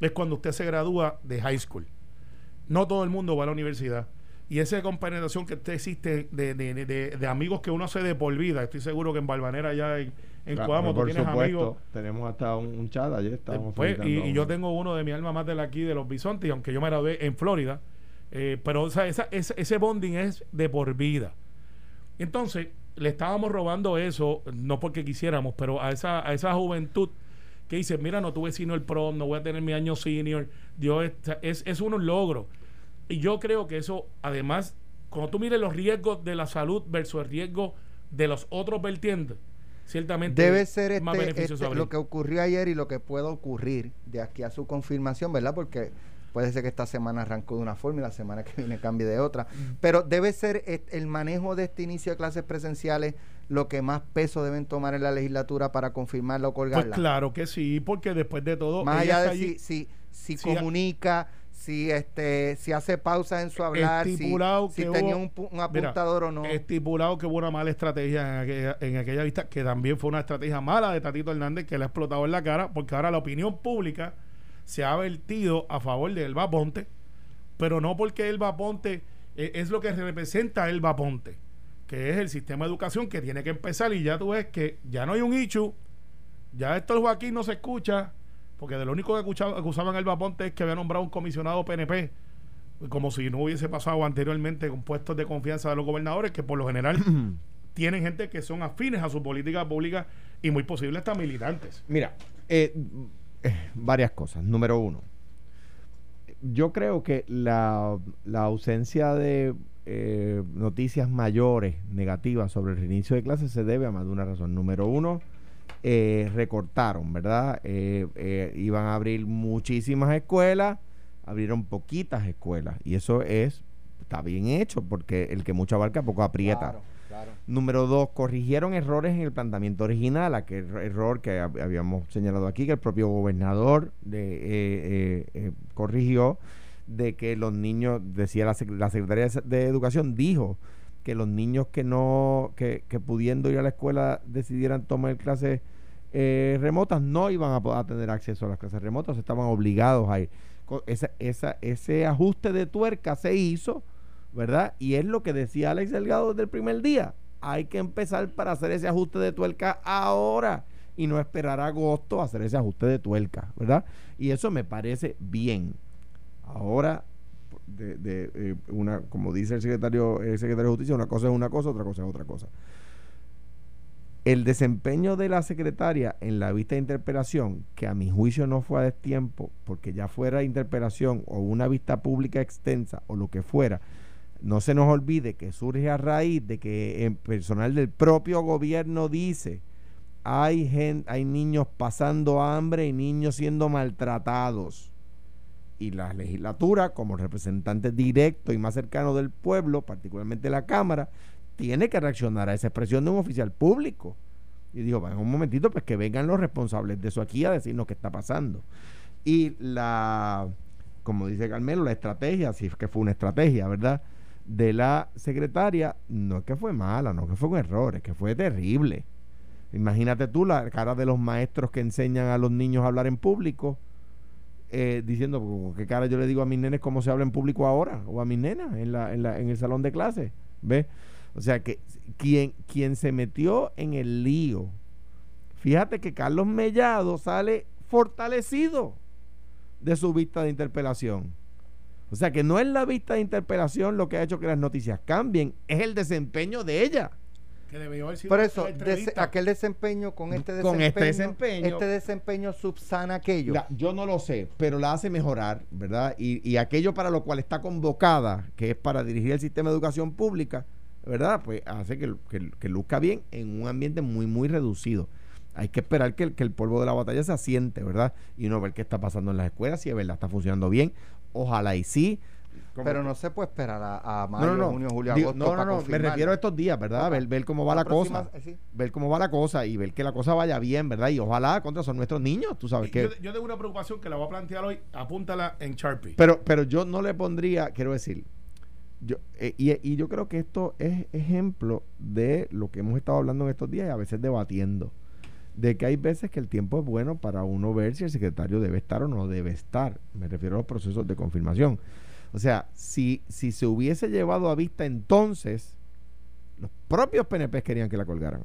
es cuando usted se gradúa de high school. No todo el mundo va a la universidad. Y esa compenetración que usted existe de, de, de- de amigos que uno hace de por vida. Estoy seguro que en Balvanera ya en, en Claro, tú por tienes supuesto, amigos. Tenemos hasta un, un chat ayer. Estábamos Pues, y, y yo tengo uno de mi alma mater aquí de los Bisontes, aunque yo me gradué en Florida, eh, pero o sea, esa- esa- ese bonding es de por vida. Entonces, le estábamos robando eso, no porque quisiéramos, pero a esa, a esa juventud que dice, mira, no tuve sino el prom, no voy a tener mi año senior, Dios, es, es, es un logro. Y yo creo que eso, además, cuando tú mires los riesgos de la salud versus el riesgo de los otros vertientes, ciertamente Debe ser es más este, beneficioso este, lo que ocurrió ayer y lo que puede ocurrir de aquí a su confirmación, ¿verdad? Porque puede ser que esta semana arrancó de una forma y la semana que viene cambie de otra. Pero debe ser el manejo de este inicio de clases presenciales lo que más peso deben tomar en la legislatura para confirmarla o Pues colgarla. claro que sí, porque después de todo. Más allá de allí si, si, si a- comunica, si este si hace pausas en su hablar, si, Estipulado si tenía un, Mira, apuntador o no. Estipulado que hubo una mala estrategia en aquella, en aquella vista, que también fue una estrategia mala de Tatito Hernández, que le ha explotado en la cara, porque ahora la opinión pública se ha vertido a favor de Elba Ponte, pero no porque Elba Ponte eh, es lo que representa Elba Ponte, que es el sistema de educación que tiene que empezar, y ya tú ves que ya no hay un issue, ya esto el Joaquín no se escucha, porque de lo único que acusaban, acusaban a Elba Ponte es que había nombrado un comisionado PNP, como si no hubiese pasado anteriormente con puestos de confianza de los gobernadores, que por lo general tienen gente que son afines a su política pública y muy posible hasta militantes. Mira, eh, eh, varias cosas. Número uno, yo creo que la, la ausencia de eh, noticias mayores negativas sobre el reinicio de clases se debe a más de una razón. Número uno, eh, recortaron, ¿verdad? Eh, eh, iban a abrir muchísimas escuelas, abrieron poquitas escuelas y eso es está bien hecho porque el que mucho abarca poco aprieta. Claro, claro. Número dos, corrigieron errores en el planteamiento original, aquel error que hab- habíamos señalado aquí, que el propio gobernador de, eh, eh, eh, corrigió, de que los niños, decía la, sec- la Secretaría de, de Educación, dijo que los niños que no, que, que pudiendo ir a la escuela decidieran tomar clases eh, remotas, no iban a poder tener acceso a las clases remotas, estaban obligados a ir. Esa, esa, ese ajuste de tuerca se hizo, ¿verdad? Y es lo que decía Alex Delgado desde el primer día. Hay que empezar para hacer ese ajuste de tuerca ahora y no esperar a agosto a hacer ese ajuste de tuerca, ¿verdad? Y eso me parece bien. Ahora, de, de, eh, una, como dice el secretario, el secretario de Justicia, una cosa es una cosa, otra cosa es otra cosa. El desempeño de la secretaria en la vista de interpelación, que a mi juicio no fue a destiempo, porque ya fuera interpelación o una vista pública extensa o lo que fuera, no se nos olvide que surge a raíz de que el personal del propio gobierno dice hay gen- hay niños pasando hambre y niños siendo maltratados y la legislatura como representante directo y más cercano del pueblo particularmente la cámara tiene que reaccionar a esa expresión de un oficial público. Y dijo en un momentito pues que vengan los responsables de eso aquí a decirnos qué está pasando y la como dice Carmelo la estrategia si es que fue una estrategia verdad de la secretaria no es que fue mala, no es que fue un error, es que fue terrible. Imagínate tú la cara de los maestros que enseñan a los niños a hablar en público, eh, diciendo, "¿Con ¿qué cara yo le digo a mis nenes cómo se habla en público ahora? O a mis nenas en, la, en, la, en el salón de clase. ¿Ves? O sea que quien, quien se metió en el lío, fíjate que Carlos Mellado sale fortalecido de su vista de interpelación. O sea que no es la vista de interpelación lo que ha hecho que las noticias cambien, es el desempeño de ella. Que debió haber sido Por eso, aquel desempeño con este desempeño, Con este desempeño. este desempeño subsana aquello. Yo no lo sé, pero la hace mejorar, ¿verdad? Y, y aquello para lo cual está convocada, que es para dirigir el sistema de educación pública, ¿verdad? Pues hace que, que, que luzca bien en un ambiente muy, muy reducido. Hay que esperar que el, que el polvo de la batalla se asiente, ¿verdad? Y uno ver qué está pasando en las escuelas, si es verdad está funcionando bien. Ojalá y sí. Pero no se puede esperar a, a mayo, no, no. junio, julio, Digo, agosto. no, no, para no. Me refiero a estos días, ¿verdad? Ver, ver cómo va la, próxima- cosa. eh, sí. Ver cómo va la cosa y ver que la cosa vaya bien, ¿verdad? Y ojalá contra son nuestros niños, tú sabes que. yo, yo tengo una preocupación que la voy a plantear hoy, apúntala en Sharpie. Pero, pero yo no le pondría, quiero decir, yo, eh, y, y yo creo que esto es ejemplo de lo que hemos estado hablando en estos días y a veces debatiendo. De que hay veces que el tiempo es bueno para uno ver si el secretario debe estar o no debe estar. Me refiero a los procesos de confirmación. O sea, si, si se hubiese llevado a vista entonces, los propios PNP querían que la colgaran.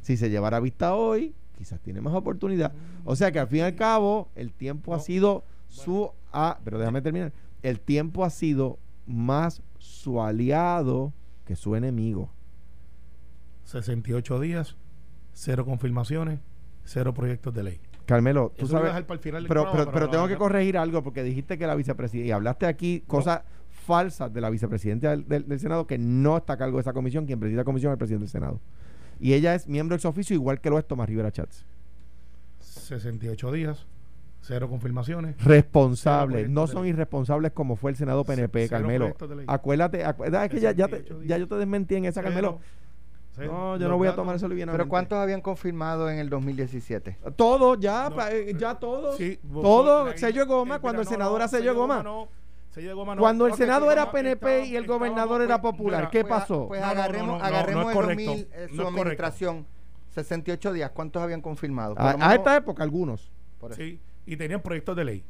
Si se llevara a vista hoy, quizás tiene más oportunidad. O sea que al fin y al cabo, el tiempo ha sido su... ah, pero déjame terminar. El tiempo ha sido más su aliado que su enemigo. 68 días, cero confirmaciones, cero proyectos de ley. Carmelo, tú Eso lo voy a sabes... dejar para el final del Pero, programa, pero, pero tengo que corregir algo porque dijiste que la vicepresidenta, y hablaste aquí cosas falsas de la vicepresidenta del, del- del Senado que no está a cargo de esa comisión, quien preside la comisión es el presidente del Senado. Y ella es miembro del oficio igual que lo es Tomás Rivera Chats. 68 días, cero confirmaciones. Responsables, no de son ley. irresponsables como fue el Senado PNP, Cero Carmelo. proyectos de ley. Acuérdate, acu- es que ya, ya, te- 68 ya yo te desmentí en esa, Carmelo. Cero. No, yo no voy a tomar eso livianamente. Pero ¿cuántos habían confirmado en el 2017? Todo, ya, No, pa- eh, ya todo. Sí, vos- todo, la- sello de goma, eh, cuando mira, el senador no, era sello de goma. no, sello de goma no. Cuando el Senado era PNP y el gobernador era estábamos- popular, mira, ¿qué Pues, pasó? Pues agarremos, no, no, agarremos el correcto. 2000, eh, No su administración. 68 días, ¿cuántos habían confirmado? A, a esta época, algunos. por eso. Sí, y tenían proyectos de ley.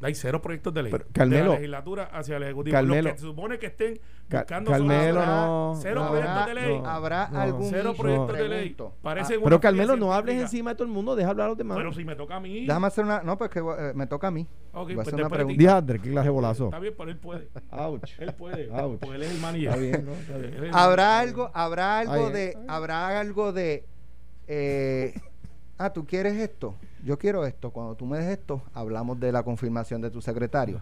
Hay cero proyectos de ley. Pero, de Carmelo, la legislatura hacia el Ejecutivo. Carmelo, Lo que se supone que estén Ca- buscando Carmelo, no, Cero no, proyectos de ley. no. habrá no. algún Cero proyectos de ley. Parece Ah, Pero Carmelo, no hables encima de todo el mundo, deja hablar a los demás. Pero si me toca a mí. Déjame hacer una. No, pues que eh, me toca a mí. Ok, Voy a pues hacer una de pregunta. Diadre, qué clase de bolazo. Está bien, pero él puede. Ouch. Él puede. Ouch. Porque él es el manager. Está bien, ¿no? Está bien. Él es el Habrá algo, habrá algo de, habrá algo de, eh, ah, tú quieres esto, yo quiero esto. Cuando tú me des esto, hablamos de la confirmación de tu secretario.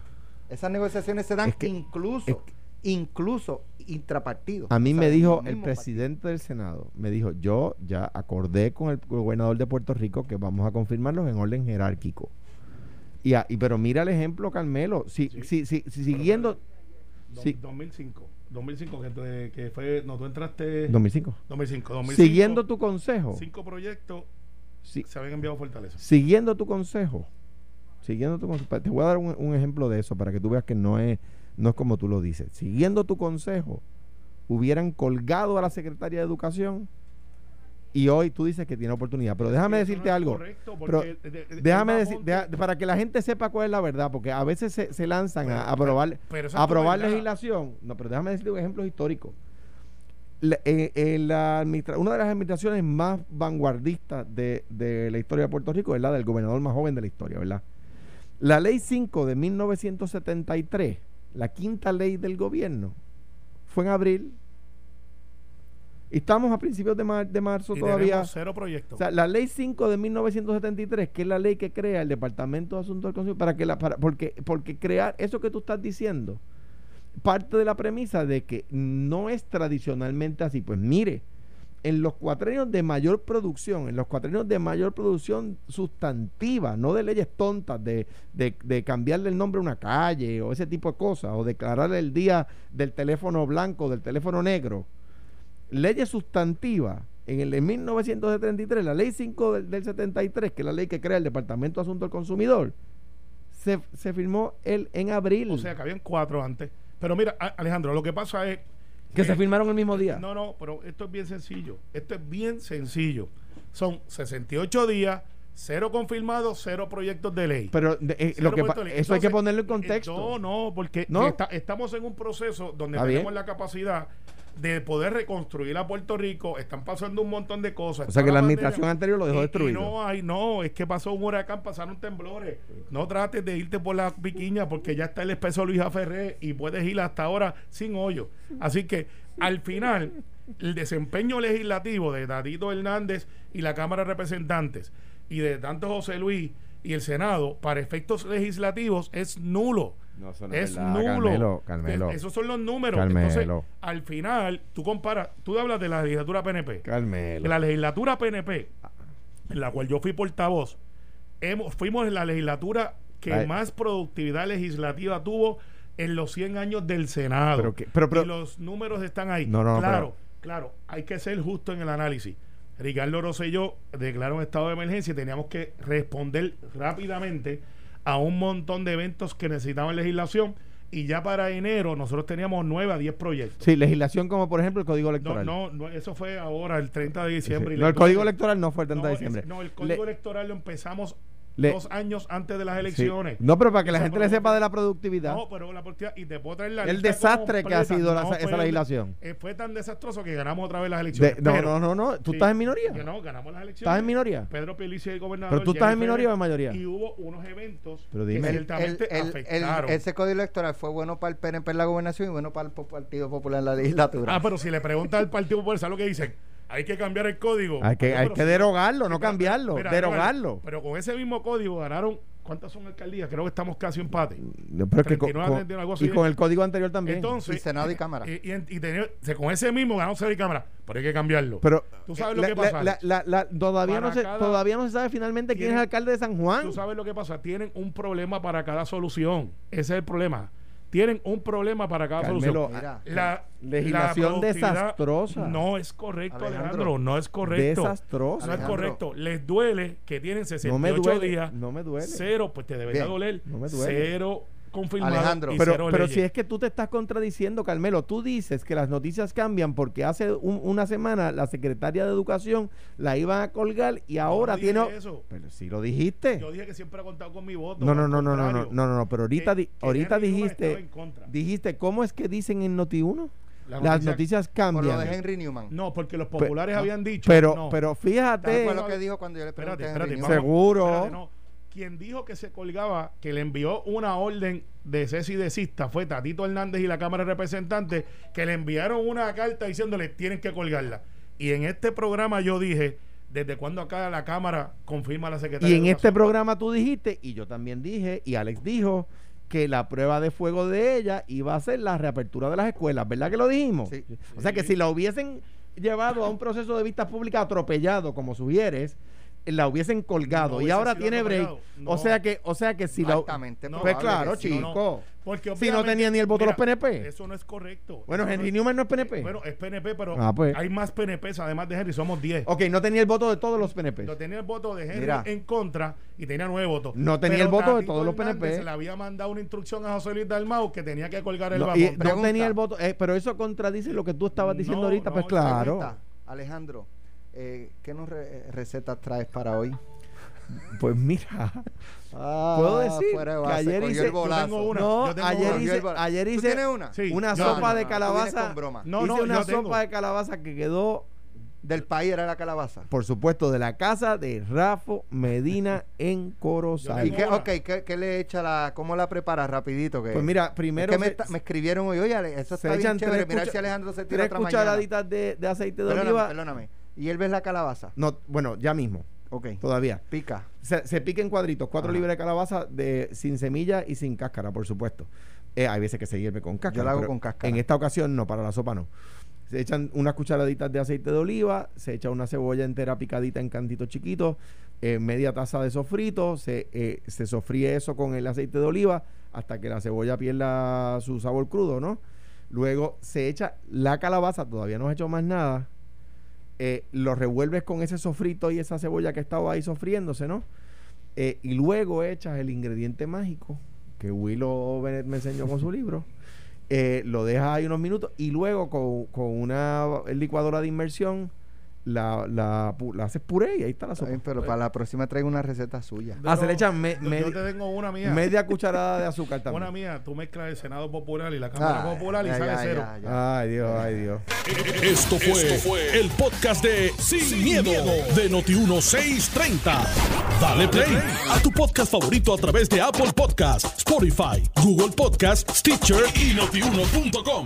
Esas negociaciones se dan Es que- incluso, es incluso intrapartido. A mí O sea, me dijo el presidente del Senado, me dijo, yo ya acordé con el gobernador de Puerto Rico que vamos a confirmarlos en orden jerárquico. Y, a- y pero mira el ejemplo, Carmelo, si, Sí. si, si, si siguiendo... Do- Sí. 2005. 2005, que, tú- que fue. No, tú entraste. 2005. 2005. 2005 Siguiendo tu consejo, Cinco proyectos si- se habían enviado a Fortaleza. siguiendo tu consejo, siguiendo tu consejo, te voy a dar un, un ejemplo de eso para que tú veas que no es, no es como tú lo dices. Siguiendo tu consejo, hubieran colgado a la secretaria de Educación y hoy tú dices que tiene oportunidad. Pero déjame no decirte algo. correcto, pero porque de- de- Déjame decir, deja- para que la gente sepa cuál es la verdad, porque a veces se, se lanzan Pero- a aprobar, a aprobar legislación. No, pero déjame decirte un ejemplo histórico. La- eh, eh, la administra- una de las administraciones más vanguardistas de, de la historia de Puerto Rico es la del gobernador más joven de la historia, ¿verdad? La ley 5 de 1973, la quinta ley del gobierno, fue en abril. Y estamos a principios de, mar- de marzo y todavía. cero proyectos. O sea, la ley 5 de 1973, que es la ley que crea el Departamento de Asuntos del Consumidor, para que la, para, porque, porque crear eso que tú estás diciendo, parte de la premisa de que no es tradicionalmente así. Pues mire, en los cuatrenios de mayor producción, en los cuatrenios de mayor producción sustantiva, no de leyes tontas, de, de, cambiarle el nombre a una calle o ese tipo de cosas, o declarar el día del teléfono blanco, del teléfono negro, leyes sustantivas. En el de 1973, la ley 5 del, del 73, que es la ley que crea el Departamento de Asuntos del Consumidor, se, se firmó el, en abril. o sea que habían cuatro antes. Pero mira, Alejandro, lo que pasa es. que se firmaron el mismo día. No, no, pero esto es bien sencillo. Esto es bien sencillo. Son 68 días, cero confirmados, cero proyectos de ley. Pero eh, lo que eso hay que ponerlo en eh, contexto. No, no, porque ¿No? está- estamos en un proceso donde tenemos bien. la capacidad de poder reconstruir a Puerto Rico. Están pasando un montón de cosas. O sea que la administración anterior lo dejó y destruido. no hay, no, es que pasó un huracán, pasaron temblores. No trates de irte por la piquiña porque ya está el espeso Luisa Ferré y puedes ir hasta ahora sin hoyo. Así que al final, el desempeño legislativo de Dadito Hernández y la Cámara de Representantes y de tanto José Luis y el Senado, para efectos legislativos, es nulo. No, eso no es verdad, nulo. Carmelo, Carmelo. Esos son los números. Carmelo. Entonces, al final, tú comparas, tú hablas de la legislatura PNP. Carmelo. La legislatura PNP, en la cual yo fui portavoz, hemos, fuimos en la legislatura que Ay. más productividad legislativa tuvo en los 100 años del Senado. Pero que- pero- pero- y los números están ahí. No, no, claro, claro, hay que ser justo en el análisis. Ricardo Rosselló declaró un estado de emergencia y teníamos que responder rápidamente a un montón de eventos que necesitaban legislación y ya para enero nosotros teníamos 9 a 10 proyectos. Sí, legislación como por ejemplo el Código No, Electoral. no, no, eso fue ahora, el 30 de Sí, diciembre. y No, el Código Electoral no fue el 30 no, de diciembre. es- no, el Código Le- Electoral lo empezamos le- dos años antes de las sí. elecciones. No, pero para que la gente le sepa de la productividad. No, pero la oportunidad, y te puedo traer la el desastre que ha sido la- esa fue- legislación. eh, fue tan desastroso que ganamos otra vez las De- elecciones. no, Pero- no, no, no. ¿Tú Sí, estás en minoría? que no, ganamos las elecciones. ¿Estás en minoría? Pedro Pelici el gobernador. ¿Pero tú estás en minoría o en mayoría? Y hubo unos eventos Pero que dime. El- ciertamente el- el- el- afectaron. ese código electoral fue bueno para el PNP en la gobernación y bueno para el Partido Popular en la legislatura. Ah, pero si le preguntas al Partido Popular, ¿sabes lo que dicen? Hay que cambiar el código. Hay que, hay que derogarlo, sí, no pero- cambiarlo. mira, derogarlo. Pero con ese mismo código ganaron. ¿Cuántas son alcaldías? Creo que estamos casi empate. Pero es que con, 39, con- 31, algo así y con el código anterior también. Entonces. Y Senado y Cámara. Y, y, y tenía- se- con ese mismo ganó Senado y Cámara. Pero hay que cambiarlo. pero Tú sabes lo la- que pasa, la- la- la- todavía, Para no se, cada- todavía no se sabe finalmente quién es el alcalde de San Juan. Tú sabes lo que pasa. Tienen un problema para cada solución. Ese es el problema. Tienen un problema para cada Carmelo, solución. Mira, La legislación la desastrosa. No es correcto, Alejandro. Alejandro. No es correcto. Desastroso. No es correcto. Les duele que tienen 68 No me duele. días. No me duele. Cero, pues te debería Bien. doler. No me duele. Cero confirmado. Alejandro. y Pero, cero pero leyes. si es que tú te estás contradiciendo, Carmelo, tú dices que las noticias cambian porque hace un- una semana la secretaria de Educación la iban a colgar y ahora tiene... eso. Pero si lo dijiste. Yo dije que siempre ha contado con mi voto. No, no, al no, no, no, no, contrario, no, no, no, pero ahorita, que- di- que ahorita Henry Newman estaba dijiste, en contra. dijiste, ¿cómo es que dicen en Noti1? La Las noticia- noticias por lo cambian. de Henry Newman. No, porque los populares no. habían dicho. Pero, no. pero ¿Sabes fíjate, fue lo que dijo cuando yo le pregunté Espérate, a Henry espérate, Newman? vamos- Seguro. espérate, no. Quien dijo que se colgaba, que le envió una orden de cese y desista fue Tatito Hernández y la Cámara de Representantes, que le enviaron una carta diciéndole tienen que colgarla. Y en este programa yo dije, ¿desde cuándo acá la Cámara confirma a la Secretaría y en de este programa tú dijiste, y yo también dije, y Alex dijo, que la prueba de fuego de ella iba a ser la reapertura de las escuelas, ¿verdad que lo dijimos? Sí. O sea que si la hubiesen llevado a un proceso de vista pública atropellado, como sugieres, la hubiesen colgado No y ahora tiene break. O No. sea que, o sea que si la Altamente No, pues claro, chico. No, no. Porque Si no tenía ni el voto de los PNP. Eso no es correcto. Bueno, Eso no Henry es- Newman no es PNP. Bueno, es PNP, pero Ah, pues. hay más PNPs además de Henry, somos 10. ok, no tenía el voto de todos los PNP. Lo tenía el voto de Henry Mira. en contra y tenía nueve votos. No tenía Pero el voto de todos los PNP. Se le había mandado una instrucción a José Luis Dalmau que tenía que colgar el No, y no tenía el voto, eh, pero eso contradice lo que tú estabas diciendo No, ahorita, no, pues claro. Alejandro, eh, ¿qué nos re- recetas traes para hoy? Pues mira, Ah, Puedo decir fuera de que ayer hice- una. no, yo tengo ayer una. Hice, bolazo. ayer ¿Tú hice tienes una? Sí, una yo- sopa no, de calabaza. con broma. No, hice no, una tengo. sopa de calabaza que quedó, Del país era la calabaza. por supuesto, de la casa de Rafo Medina en Corozal. ¿Y qué, una. ok, ¿qué, qué le echa la, cómo la prepara rapidito? Que, Pues mira, es primero que me, se- está- me escribieron hoy, oye, eso se está bien echan chévere. tres Mira cucha- si Alejandro se tira tres otra mañana. cucharaditas de, de aceite de Perdóname, oliva. perdóname. ¿Y él ves la calabaza? No, bueno, ya mismo, Ok. todavía. Pica. Se, se pica en cuadritos, cuatro Ajá. libras de calabaza de, sin semilla y sin cáscara, por supuesto. Eh, hay veces que se hierve con cáscara. Yo la hago con cáscara. En esta ocasión no, para la sopa no. Se echan unas cucharaditas de aceite de oliva, se echa una cebolla entera picadita en cantitos chiquitos, eh, media taza de sofrito, se, eh, se sofríe eso con el aceite de oliva hasta que la cebolla pierda su sabor crudo, ¿no? Luego se echa la calabaza, todavía no has hecho más nada, eh, lo revuelves con ese sofrito y esa cebolla que estaba ahí sofriéndose, ¿no? Eh, y luego echas el ingrediente mágico que Willow Bennett me enseñó con su libro. eh, lo dejas ahí unos minutos y luego con, con una licuadora de inmersión la, la, pu- la haces puré y ahí está la Está sopa. bien, pero para la próxima traigo una receta suya. Ah, se le echan me- yo, me- yo te tengo una mía. media cucharada de azúcar también. Una mía, tú mezclas el Senado Popular y la Cámara Ah, Popular y ya, sale ya, cero. ya, ya. Ay, Dios, ay, Dios. Esto fue, el podcast de Sin, miedo, de Noti1630. Dale play a tu podcast favorito a través de Apple Podcasts, Spotify, Google Podcasts, Stitcher y notiuno.com.